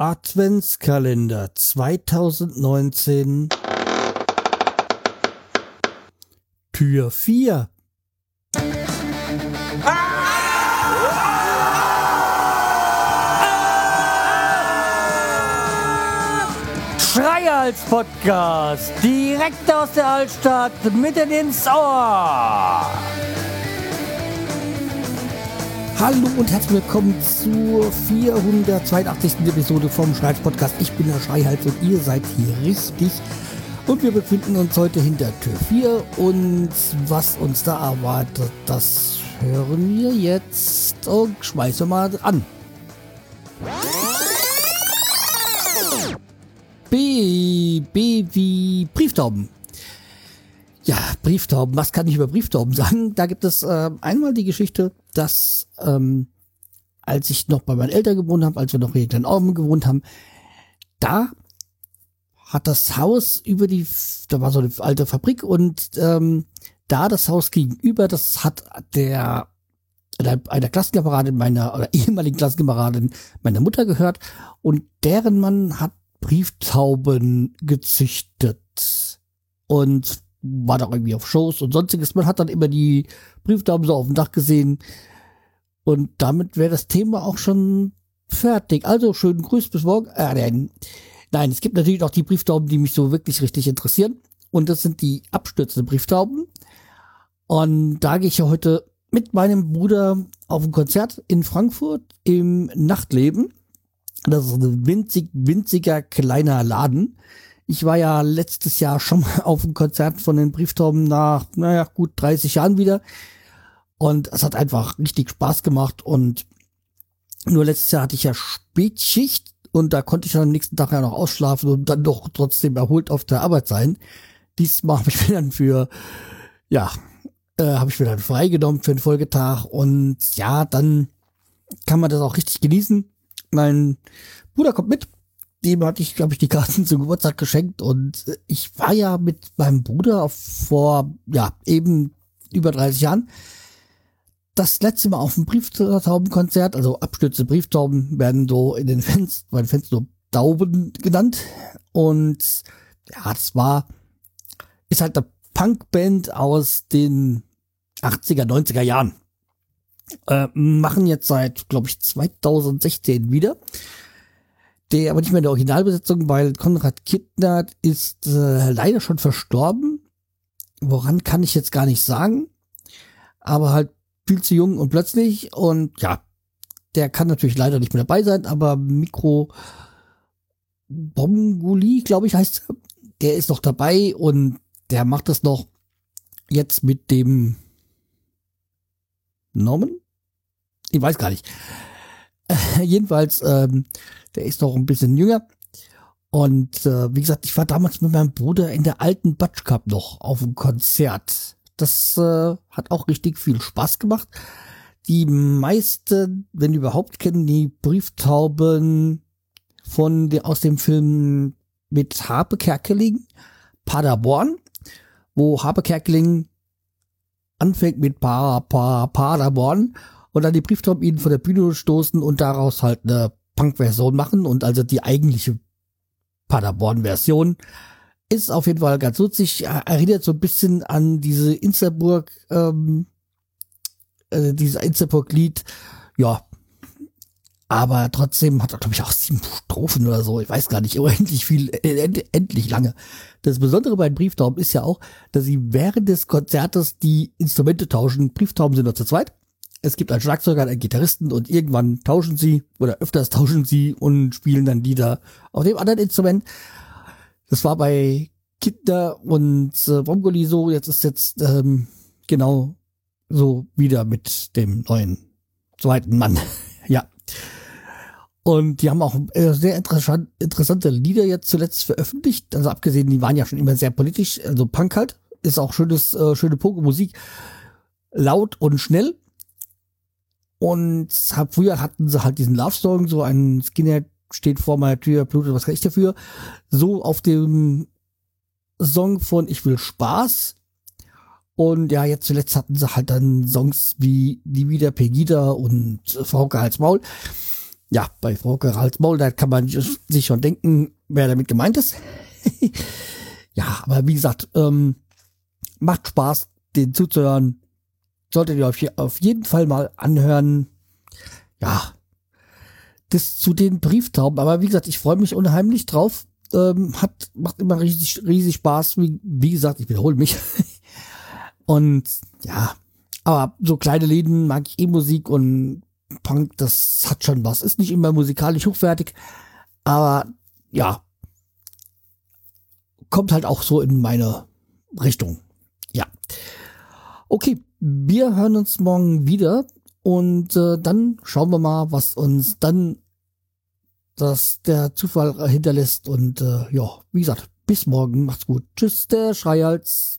Adventskalender 2019 Tür 4 Schreihals Podcast direkt aus der Altstadt mitten ins Ohr. Hallo und herzlich willkommen zur 482. Episode vom Schreihals Podcast. Ich bin der Schreihals und ihr seid hier richtig. Und wir befinden uns heute hinter Tür 4 und was uns da erwartet, das hören wir jetzt und schmeißen mal an. B, B wie Brieftauben. Ja, Brieftauben. Was kann ich über Brieftauben sagen? Da gibt es äh, einmal die Geschichte, dass ähm, als ich noch bei meinen Eltern gewohnt habe, als wir noch hier in Augen gewohnt haben, da hat das Haus über die, da war so eine alte Fabrik und ähm, da das Haus gegenüber, das hat der einer Klassenkameradin meiner oder ehemaligen Klassenkameradin meiner Mutter gehört und deren Mann hat Brieftauben gezüchtet. Und war da irgendwie auf Shows und sonstiges. Man hat dann immer die Brieftauben so auf dem Dach gesehen. Und damit wäre das Thema auch schon fertig. Also schönen Grüß bis morgen. Äh, nein. es gibt natürlich auch die Brieftauben, die mich so wirklich richtig interessieren. Und das sind die abstürzenden Brieftauben. Und da gehe ich ja heute mit meinem Bruder auf ein Konzert in Frankfurt im Nachtleben. Das ist ein winzig, winziger kleiner Laden. Ich war ja letztes Jahr schon mal auf einem Konzert von den Brieftauben nach, naja, gut 30 Jahren wieder. Und es hat einfach richtig Spaß gemacht. Und nur letztes Jahr hatte ich ja Spätschicht und da konnte ich dann am nächsten Tag ja noch ausschlafen und dann doch trotzdem erholt auf der Arbeit sein. Diesmal habe ich mir dann für, ja, äh, habe ich mir dann freigenommen für den Folgetag und ja, dann kann man das auch richtig genießen. Mein Bruder kommt mit dem hatte ich, glaube ich, die Karten zum Geburtstag geschenkt und ich war ja mit meinem Bruder vor, ja, eben über 30 Jahren das letzte Mal auf dem Brieftaubenkonzert, also Abstürze Brieftauben werden so in den Fans, bei den so Tauben genannt. Und ja, das war, ist halt eine Punkband aus den 80er, 90er Jahren. Äh, machen jetzt seit, glaube ich, 2016 wieder der aber nicht mehr in der Originalbesetzung, weil Konrad Kittner ist äh, leider schon verstorben. Woran kann ich jetzt gar nicht sagen. Aber halt viel zu jung und plötzlich. Und ja, der kann natürlich leider nicht mehr dabei sein, aber Mikro Bonguli, glaube ich, heißt er. Der ist noch dabei und der macht das noch jetzt mit dem Norman? Ich weiß gar nicht. jedenfalls, ähm, der ist noch ein bisschen jünger. Und äh, wie gesagt, ich war damals mit meinem Bruder in der alten Batsch Cup noch auf dem Konzert. Das äh, hat auch richtig viel Spaß gemacht. Die meisten, wenn überhaupt, kennen die Brieftauben von aus dem Film mit Harpe Kerkeling, Paderborn, wo Harpe Kerkeling anfängt mit pa, pa, Paderborn und dann die Brieftauben von der Bühne stoßen und daraus halt eine Punk-Version machen und also die eigentliche Paderborn-Version ist auf jeden Fall ganz lustig, erinnert so ein bisschen an diese Insterburg, ähm, äh, dieser Insterburg-Lied, ja, aber trotzdem hat er, glaube ich, auch sieben Strophen oder so. Ich weiß gar nicht, endlich viel, end, endlich lange. Das Besondere bei den Brieftauben ist ja auch, dass sie während des Konzertes die Instrumente tauschen. Brieftauben sind nur zu zweit es gibt einen Schlagzeuger, einen Gitarristen und irgendwann tauschen sie oder öfters tauschen sie und spielen dann Lieder auf dem anderen Instrument. Das war bei Kinder und äh, Bongoli so, jetzt ist jetzt ähm, genau so wieder mit dem neuen zweiten Mann. ja. Und die haben auch äh, sehr interessant, interessante Lieder jetzt zuletzt veröffentlicht. Also abgesehen, die waren ja schon immer sehr politisch, also Punk halt. Ist auch schönes, äh, schöne Pogo-Musik. Laut und schnell und hab, früher hatten sie halt diesen Love Song, so ein Skinhead steht vor meiner Tür, blutet, was ich dafür? So auf dem Song von Ich will Spaß. Und ja, jetzt zuletzt hatten sie halt dann Songs wie Die wieder Pegida und Frauke als Maul. ja, bei Frau Gerals Maul, da kann man sich schon denken, wer damit gemeint ist. ja, aber wie gesagt, ähm, macht Spaß, den zuzuhören. Solltet ihr auf, auf jeden Fall mal anhören. Ja, das zu den Brieftauben. Aber wie gesagt, ich freue mich unheimlich drauf. Ähm, hat, macht immer riesig, riesig Spaß. Wie, wie gesagt, ich wiederhole mich. und ja, aber so kleine Läden mag ich eh Musik und Punk, das hat schon was. Ist nicht immer musikalisch hochwertig, aber ja, kommt halt auch so in meine Richtung. Ja. Okay, wir hören uns morgen wieder und äh, dann schauen wir mal, was uns dann das der Zufall hinterlässt. Und äh, ja, wie gesagt, bis morgen. Macht's gut. Tschüss, der Schreihals.